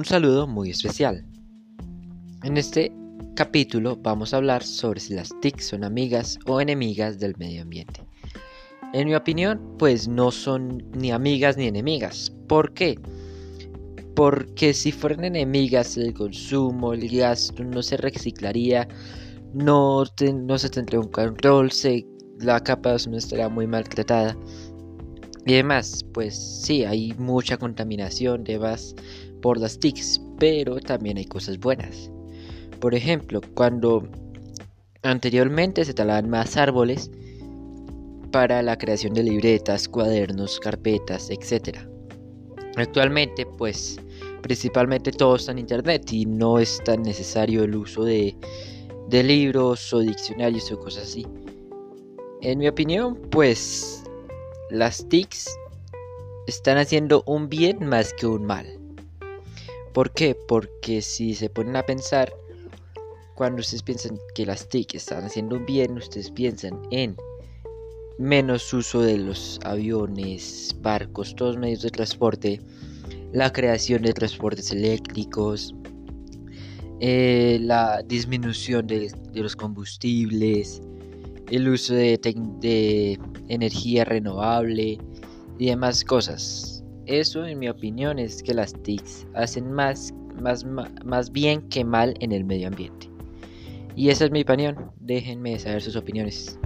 un saludo muy especial. En este capítulo vamos a hablar sobre si las TIC son amigas o enemigas del medio ambiente. En mi opinión, pues no son ni amigas ni enemigas. ¿Por qué? Porque si fueran enemigas, el consumo, el gasto no se reciclaría, no, se tendría un control, la capa de no estaría muy maltratada. Y además, pues sí, hay mucha contaminación de vas por las TICs, pero también hay cosas buenas. Por ejemplo, cuando anteriormente se talaban más árboles para la creación de libretas, cuadernos, carpetas, etc. Actualmente, pues principalmente todo está en internet y no es tan necesario el uso de, de libros o diccionarios o cosas así. En mi opinión, pues las TICs están haciendo un bien más que un mal. ¿Por qué? Porque si se ponen a pensar, cuando ustedes piensan que las TIC están haciendo un bien, ustedes piensan en menos uso de los aviones, barcos, todos los medios de transporte, la creación de transportes eléctricos, eh, la disminución de, los combustibles, el uso de, de energía renovable y demás cosas. Eso, en mi opinión, es que las TICs hacen más, más, más bien que mal en el medio ambiente. Y esa es mi opinión. Déjenme saber sus opiniones.